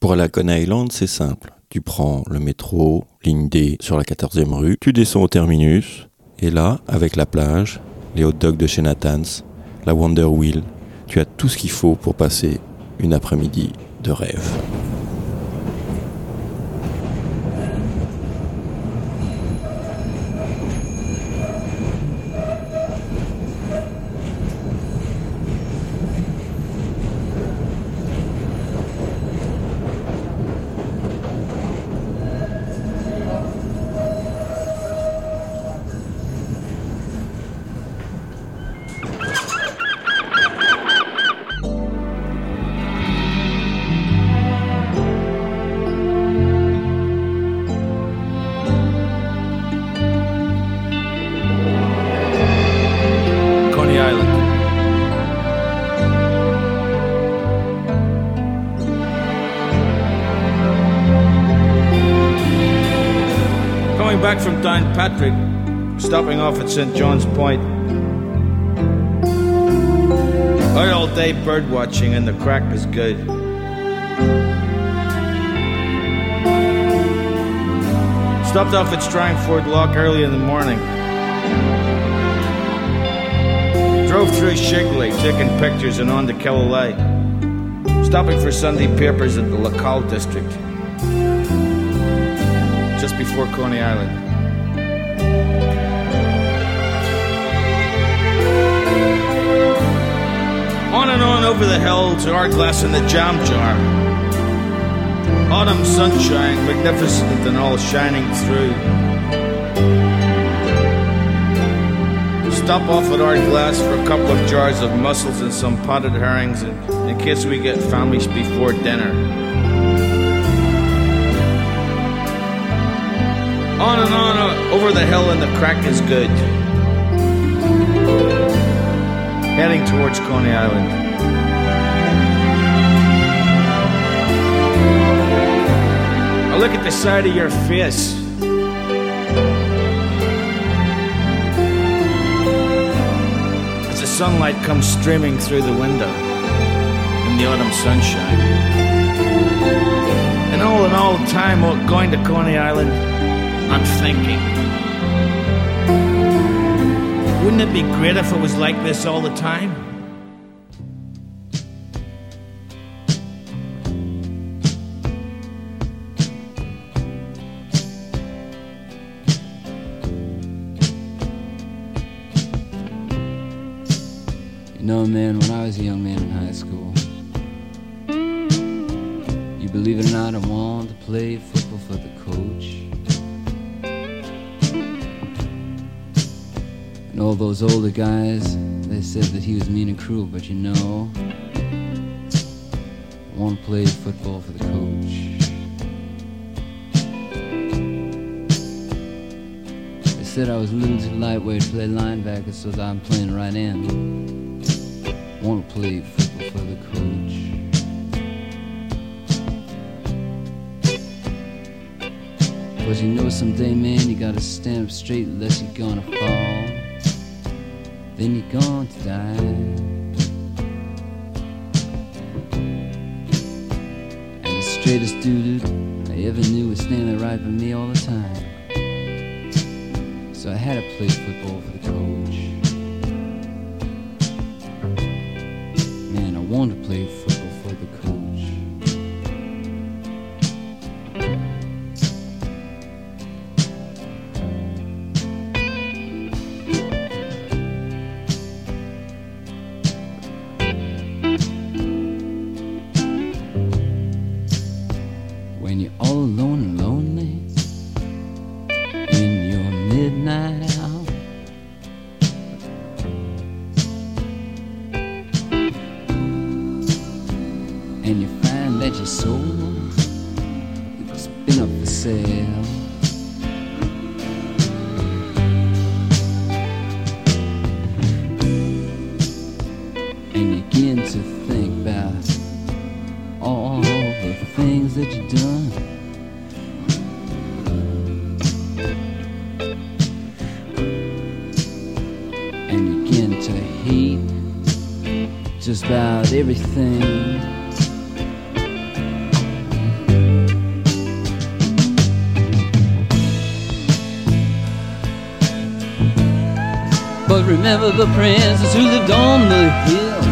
Pour aller à Coney Island, c'est simple. Tu prends le métro, ligne D sur la 14e rue, tu descends au terminus, et là, avec la plage, les hot dogs de chez la Wonder Wheel, tu as tout ce qu'il faut pour passer une après-midi de rêve. St. John's Point. Out all day bird watching, and the crack is good. Stopped off at Strangford Lock early in the morning. Drove through Shigley, taking pictures and on to Killalay. Stopping for Sunday papers at the Lacal district. Just before Coney Island. On and on over the hill to Ardglass and the Jam Jar. Autumn sunshine, magnificent and all shining through. Stop off at our glass for a couple of jars of mussels and some potted herrings in, in case we get famished before dinner. On and on uh, over the hill, and the crack is good heading towards Coney Island. I look at the side of your face. As the sunlight comes streaming through the window in the autumn sunshine. And all in all, time going to Coney Island, I'm thinking. Wouldn't it be great if it was like this all the time? He was mean and cruel, but you know, I want to play football for the coach. They said I was a little too lightweight to play linebacker, so I'm playing right end. I want to play football for the coach. Cause you know someday, man, you gotta stand up straight unless you're gonna fall then you're going to die. And the straightest dude I ever knew was standing right by me all the time. So I had to play football for the coach. Man, I wanted to play remember the princess who lived on the hill.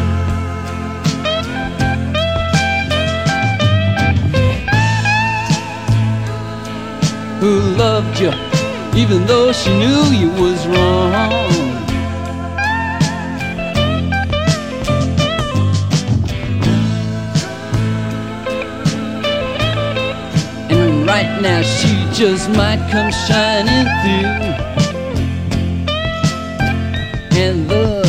Who loved you even though she knew you was wrong. And right now she just might come shining through. And the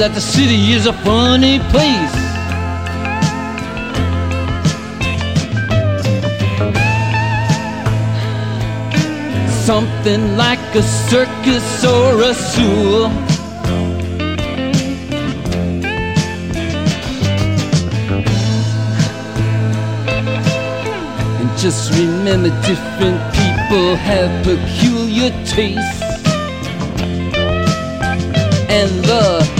that the city is a funny place. Something like a circus or a sewer. And just remember different people have peculiar tastes. And the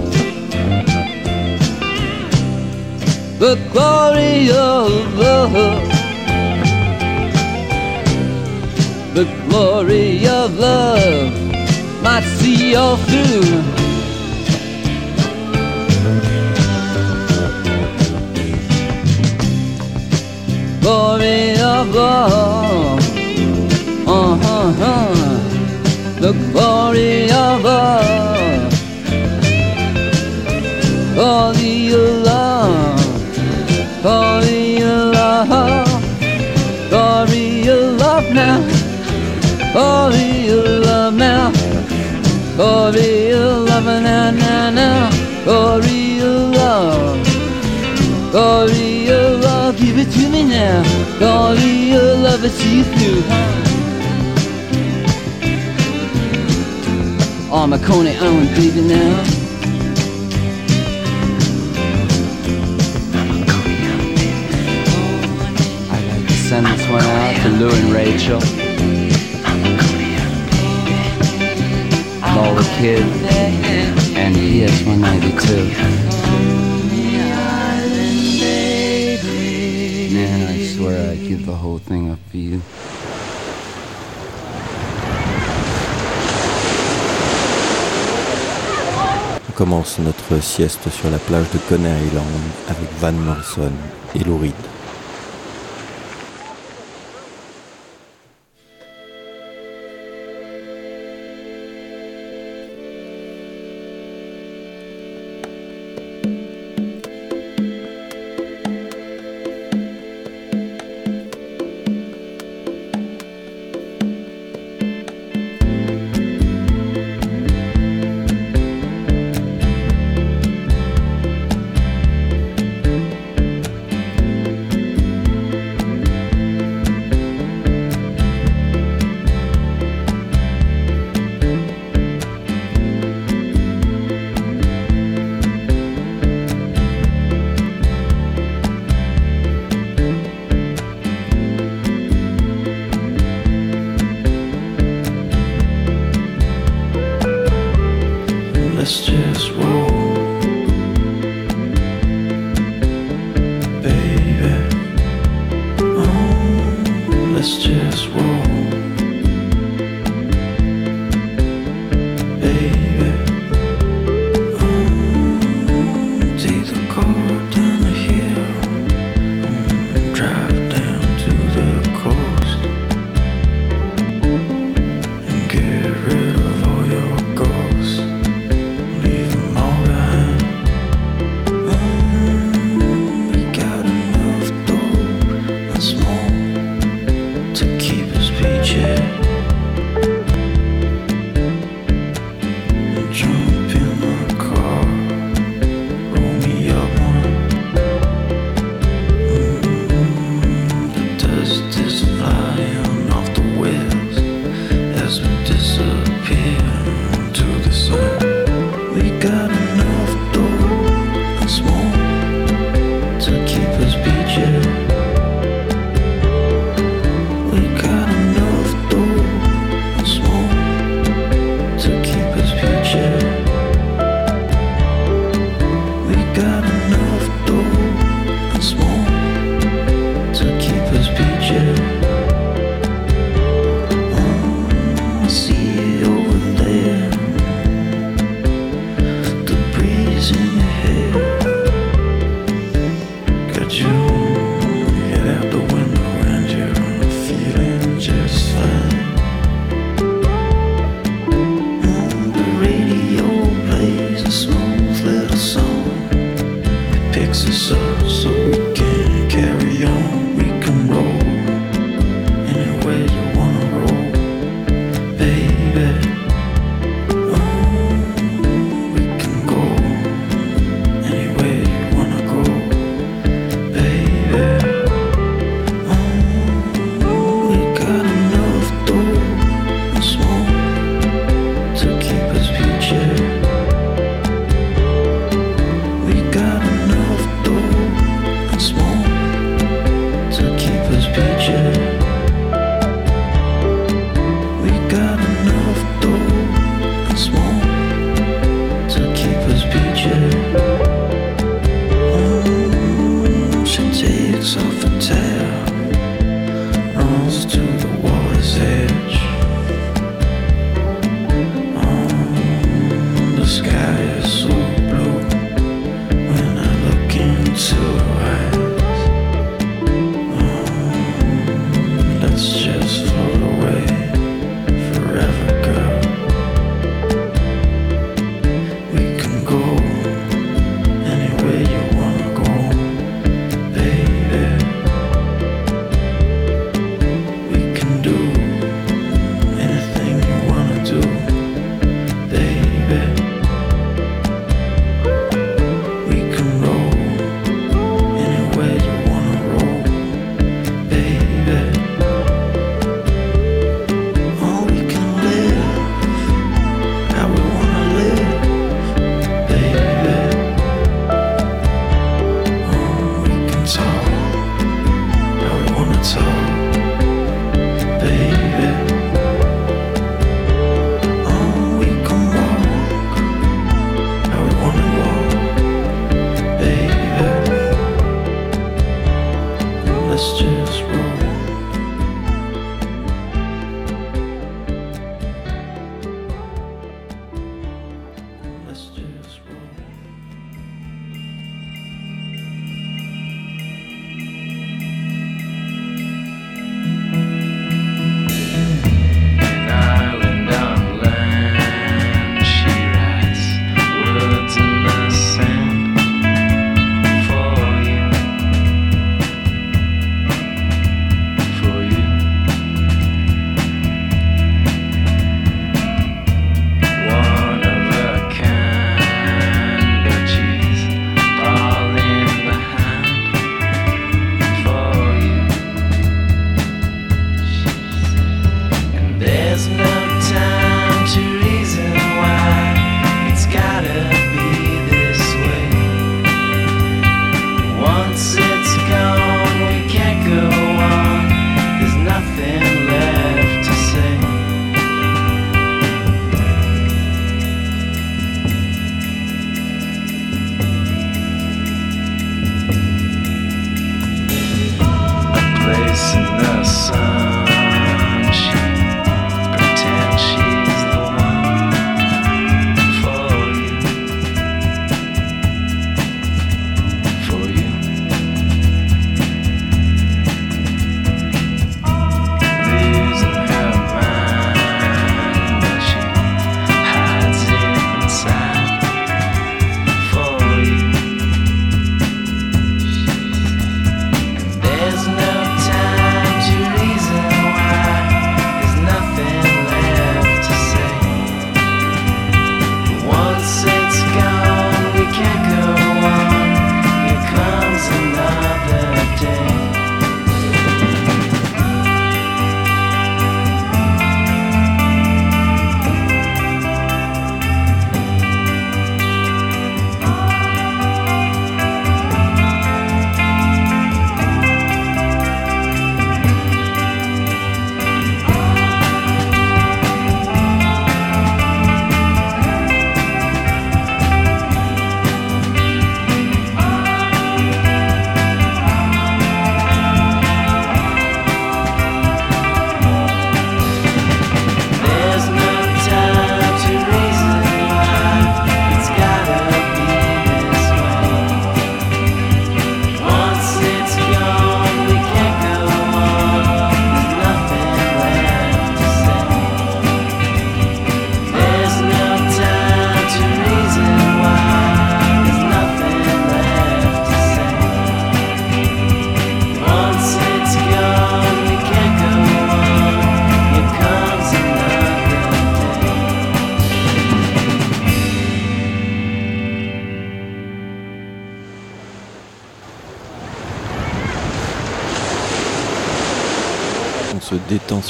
The glory of love. The glory of love might see all through. Glory of love. Uh-huh, huh. The glory of love. Glory of love. Glory of love. Glory of love now. Glory of love now. Glory of love now, now, now. Glory of love. Glory of love, give it to me now. Glory of love, I see you through. Oh, my Coney Island baby now. Send this one out to Lou and Rachel. And all the kids. And PS 192. Man, I swear I'd give the whole thing up for you. On commence notre sieste sur la plage de Coney Island avec Van Morrison et Lou.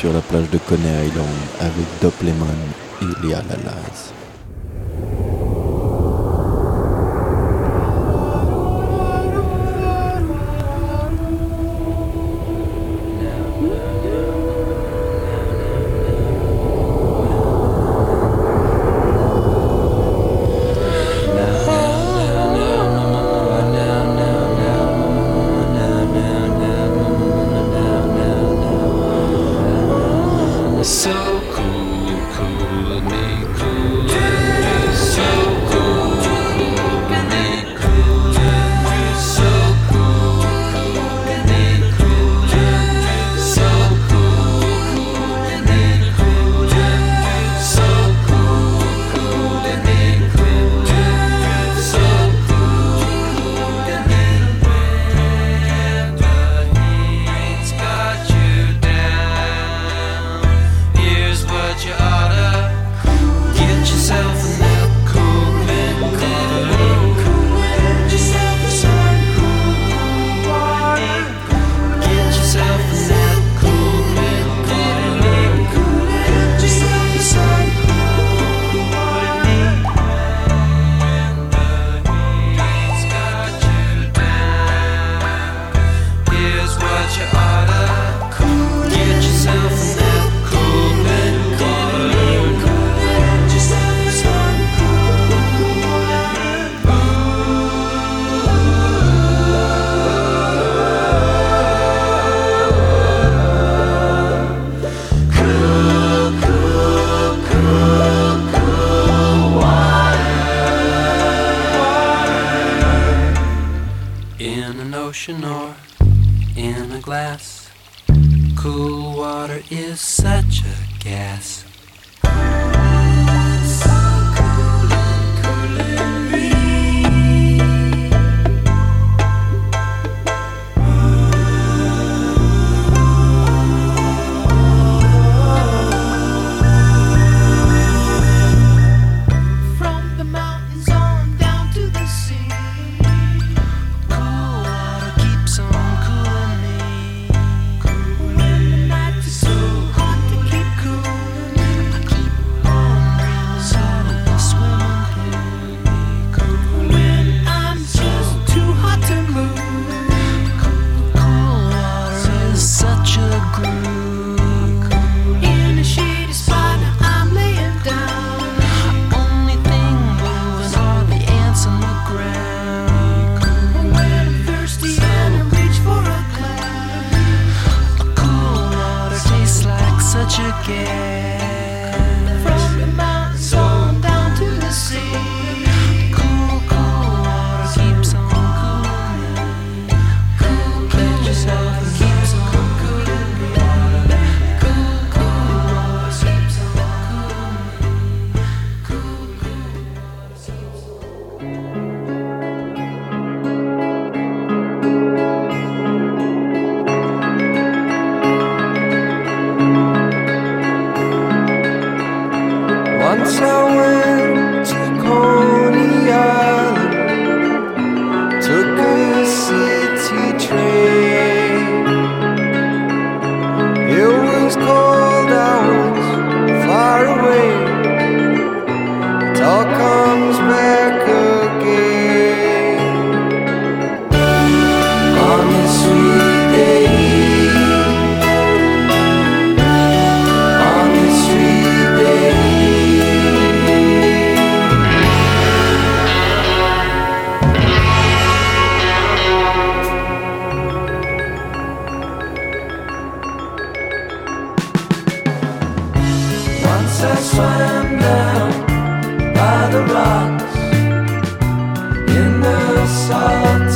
sur la plage de Coney Island avec Dop Lehman et Léa Lalaz. I swam down by the rocks in the salt.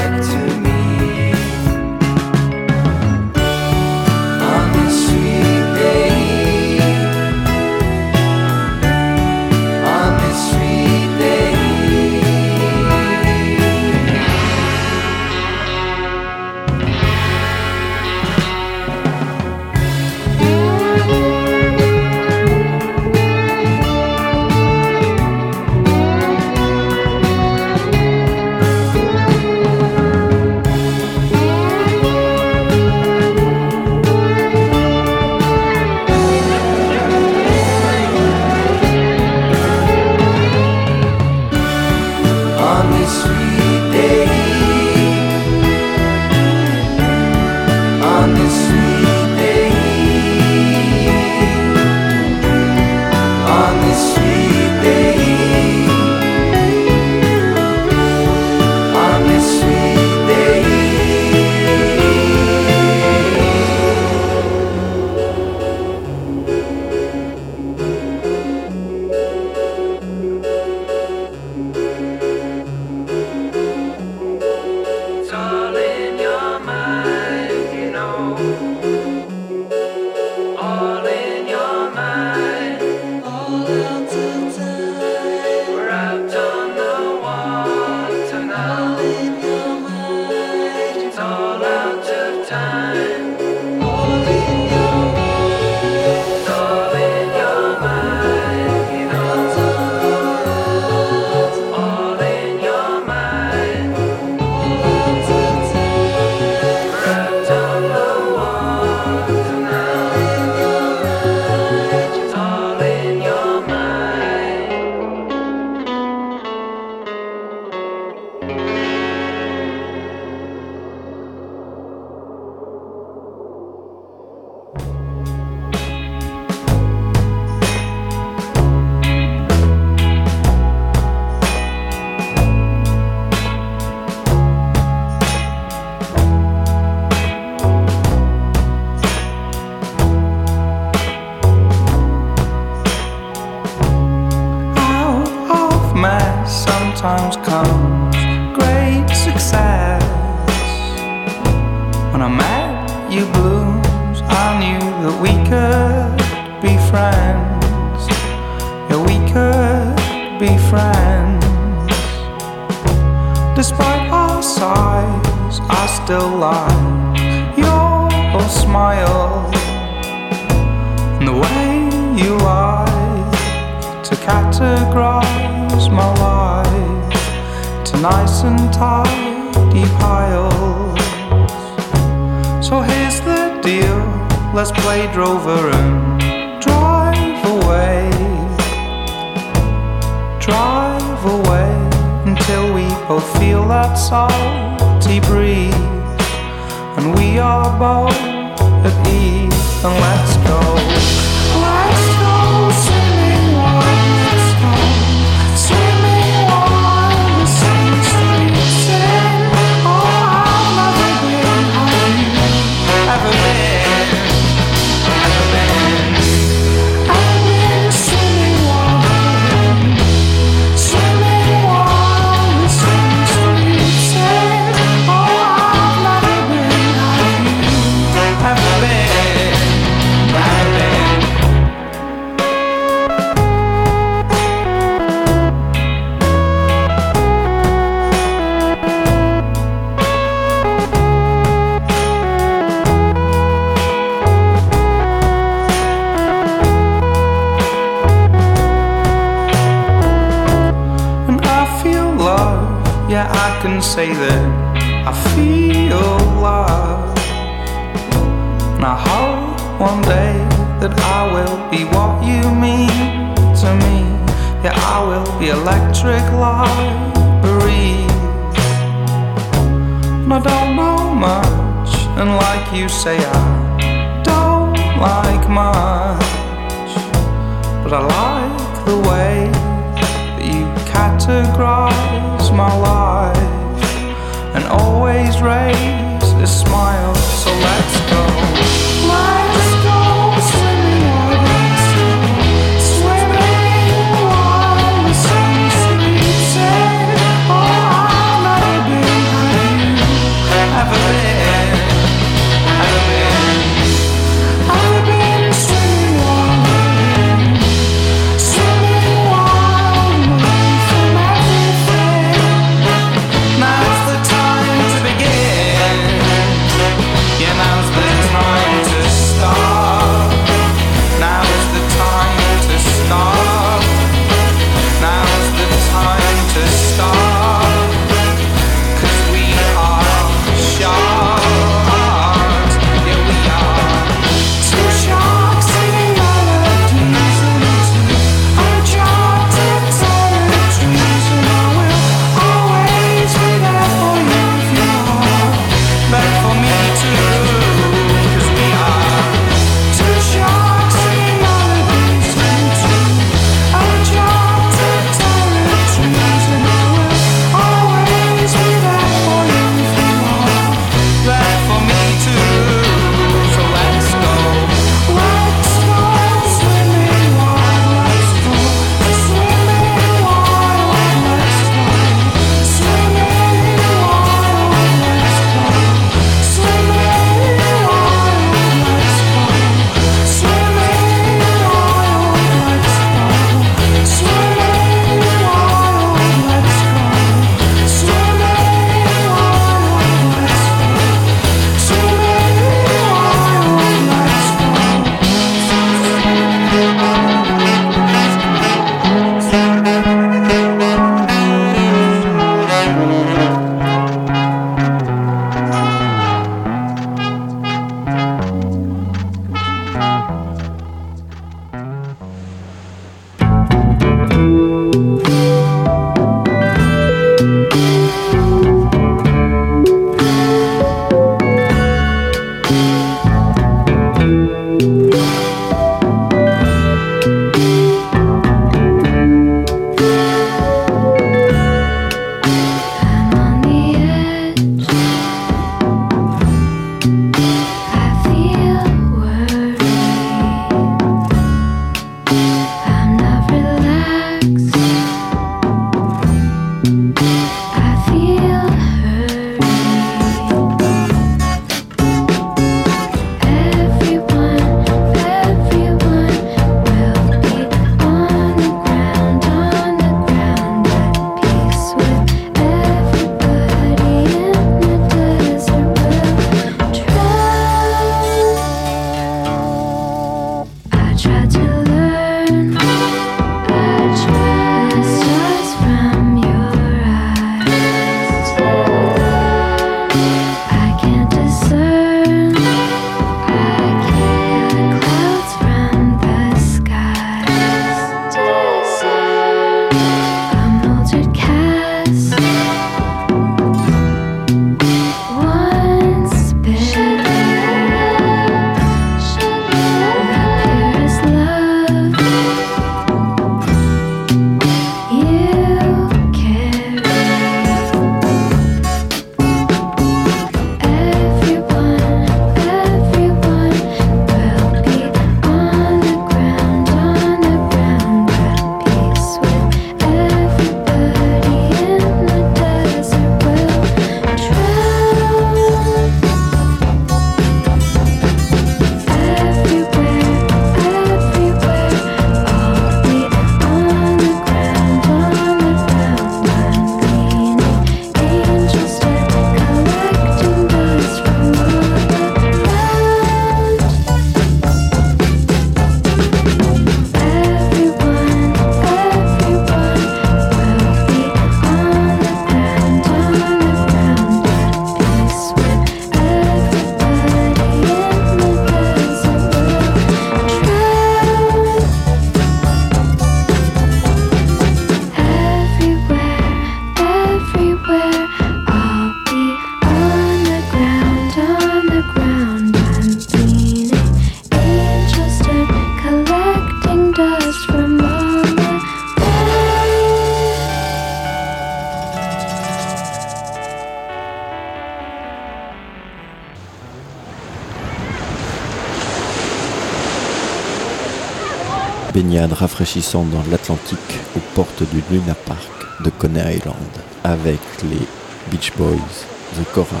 Baignade rafraîchissante dans l'Atlantique aux portes du Luna Park de Coney Island avec les Beach Boys, The Coral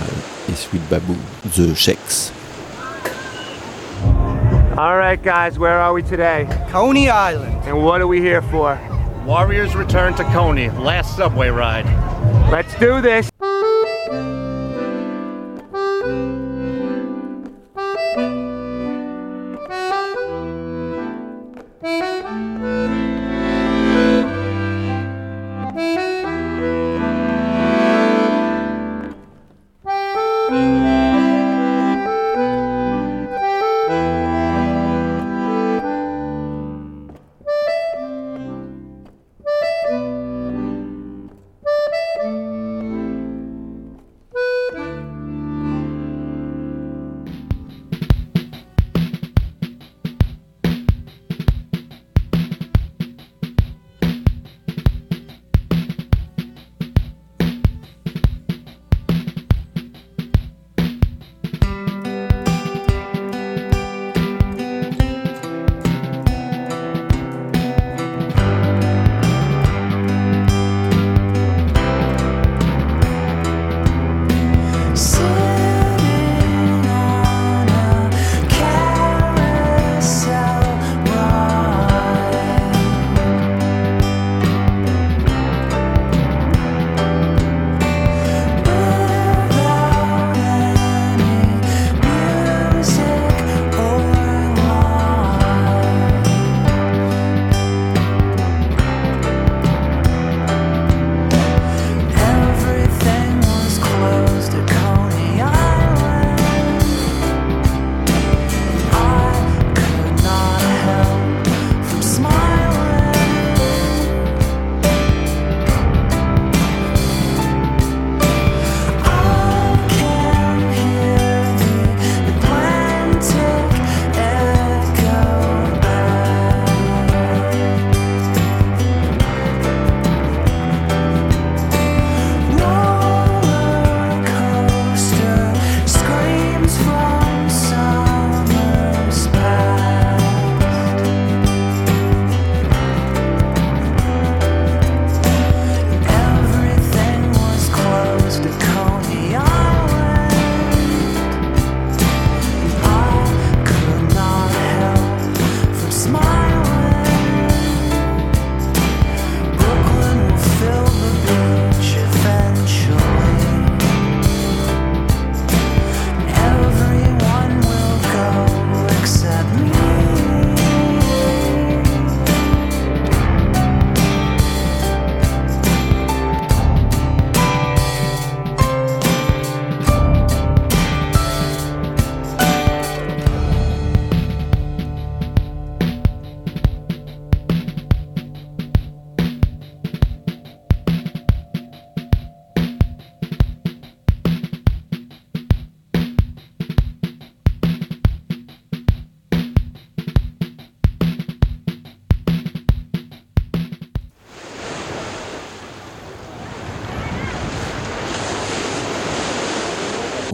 et Sweet Baboo, The Shakes. All right, guys, where are we today? Coney Island. And what are we here for? Warriors return to Coney. Last subway ride. Let's do this.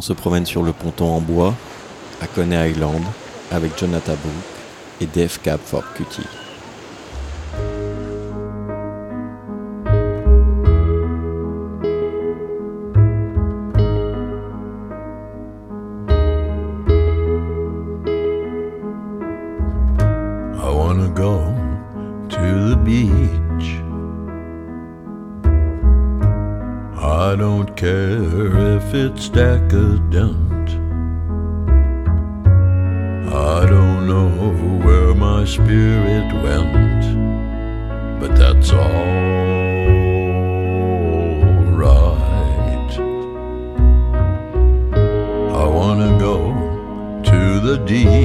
se promène sur le ponton en bois à Coney Island avec Jonathan Brooke et Dave Cab Ford Cutie. deep.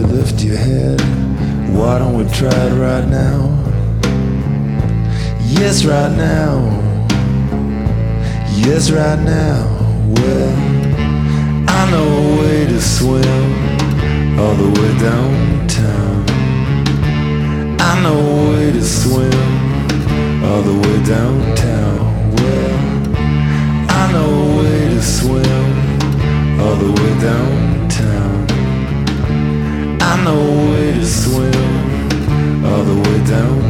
you lift your head? Why don't we try it right now? Yes, right now. Yes, right now. Well, I know a way to swim all the way downtown. I know a way to swim all the way downtown. Well, I know a way to swim all the way downtown. I know where to swim all the way down.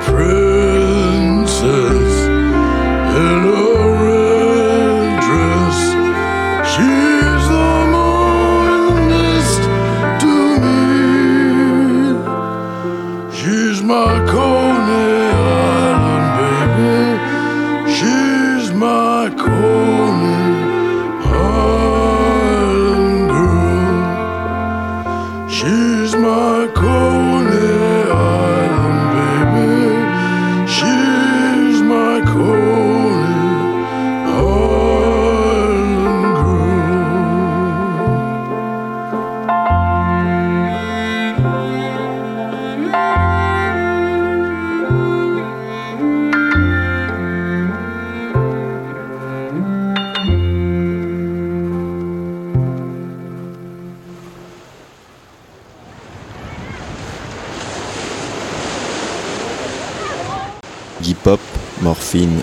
A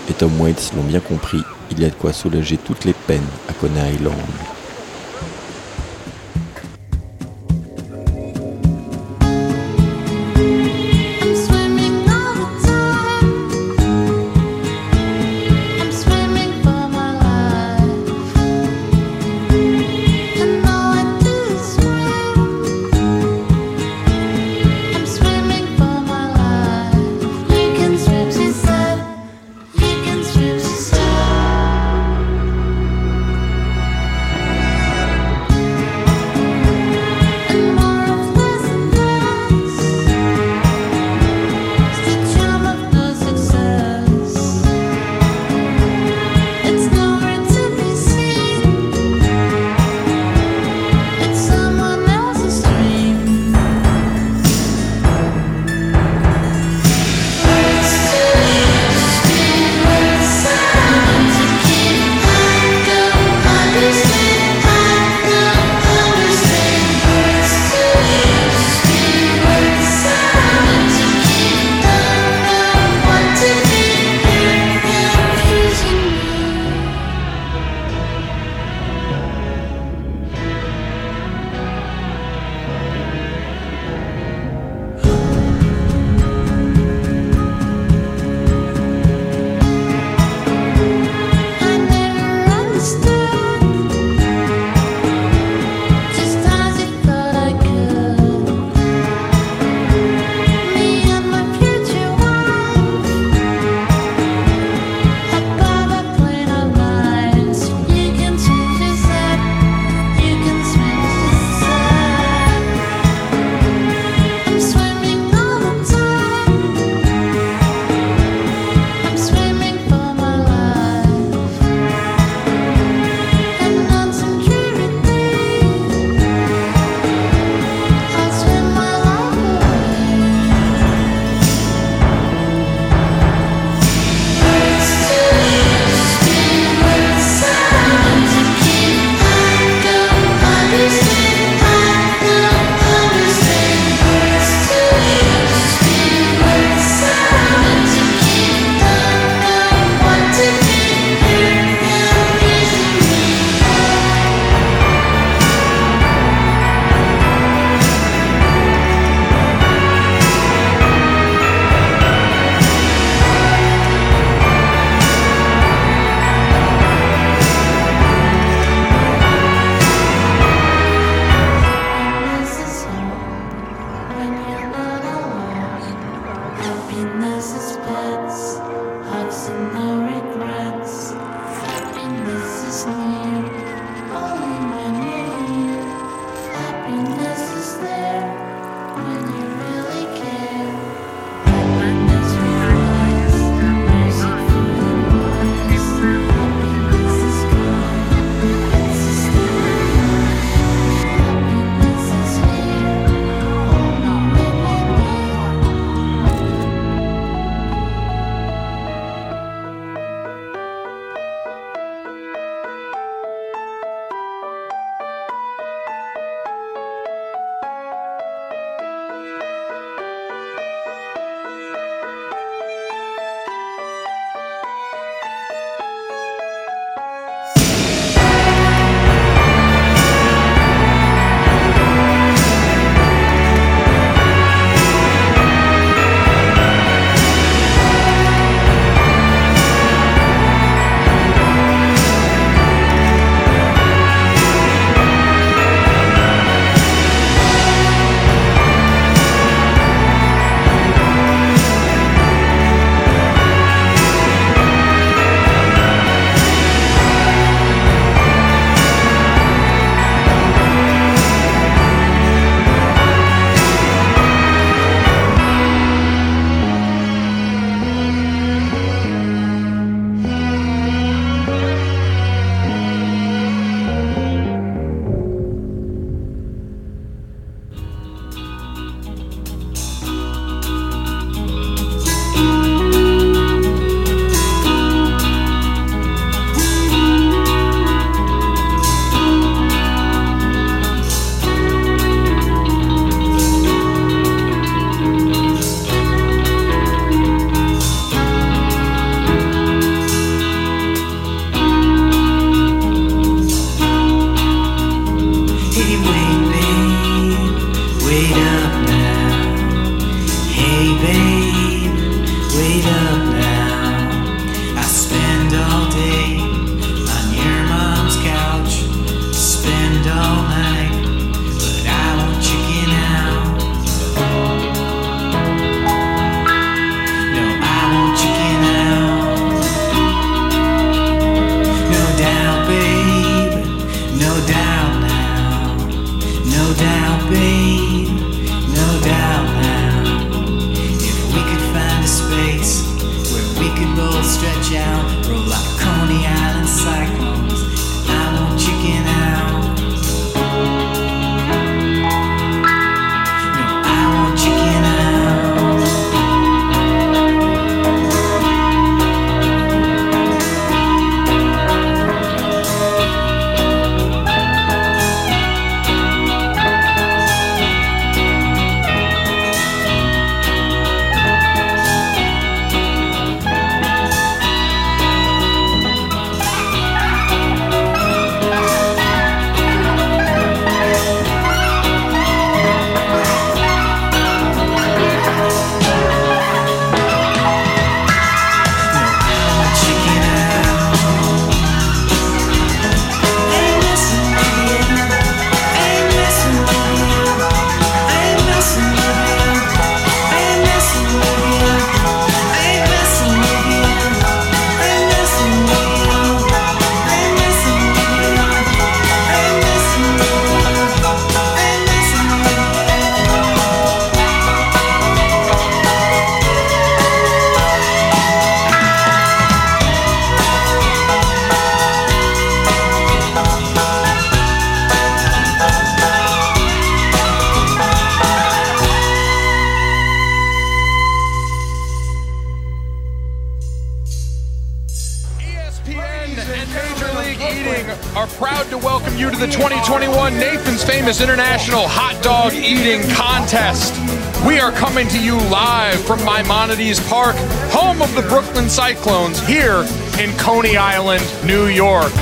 et Tom Waits l'ont bien compris, il y a de quoi soulager toutes les peines à Coney Island. Famous International Hot Dog Eating Contest. We are coming to you live from Maimonides Park, home of the Brooklyn Cyclones, here in Coney Island, New York.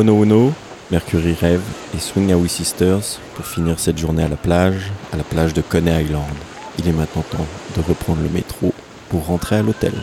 Oh no no, Mercury rêve et swing Away Sisters pour finir cette journée à la plage, à la plage de Coney Island. Il est maintenant temps de reprendre le métro pour rentrer à l'hôtel.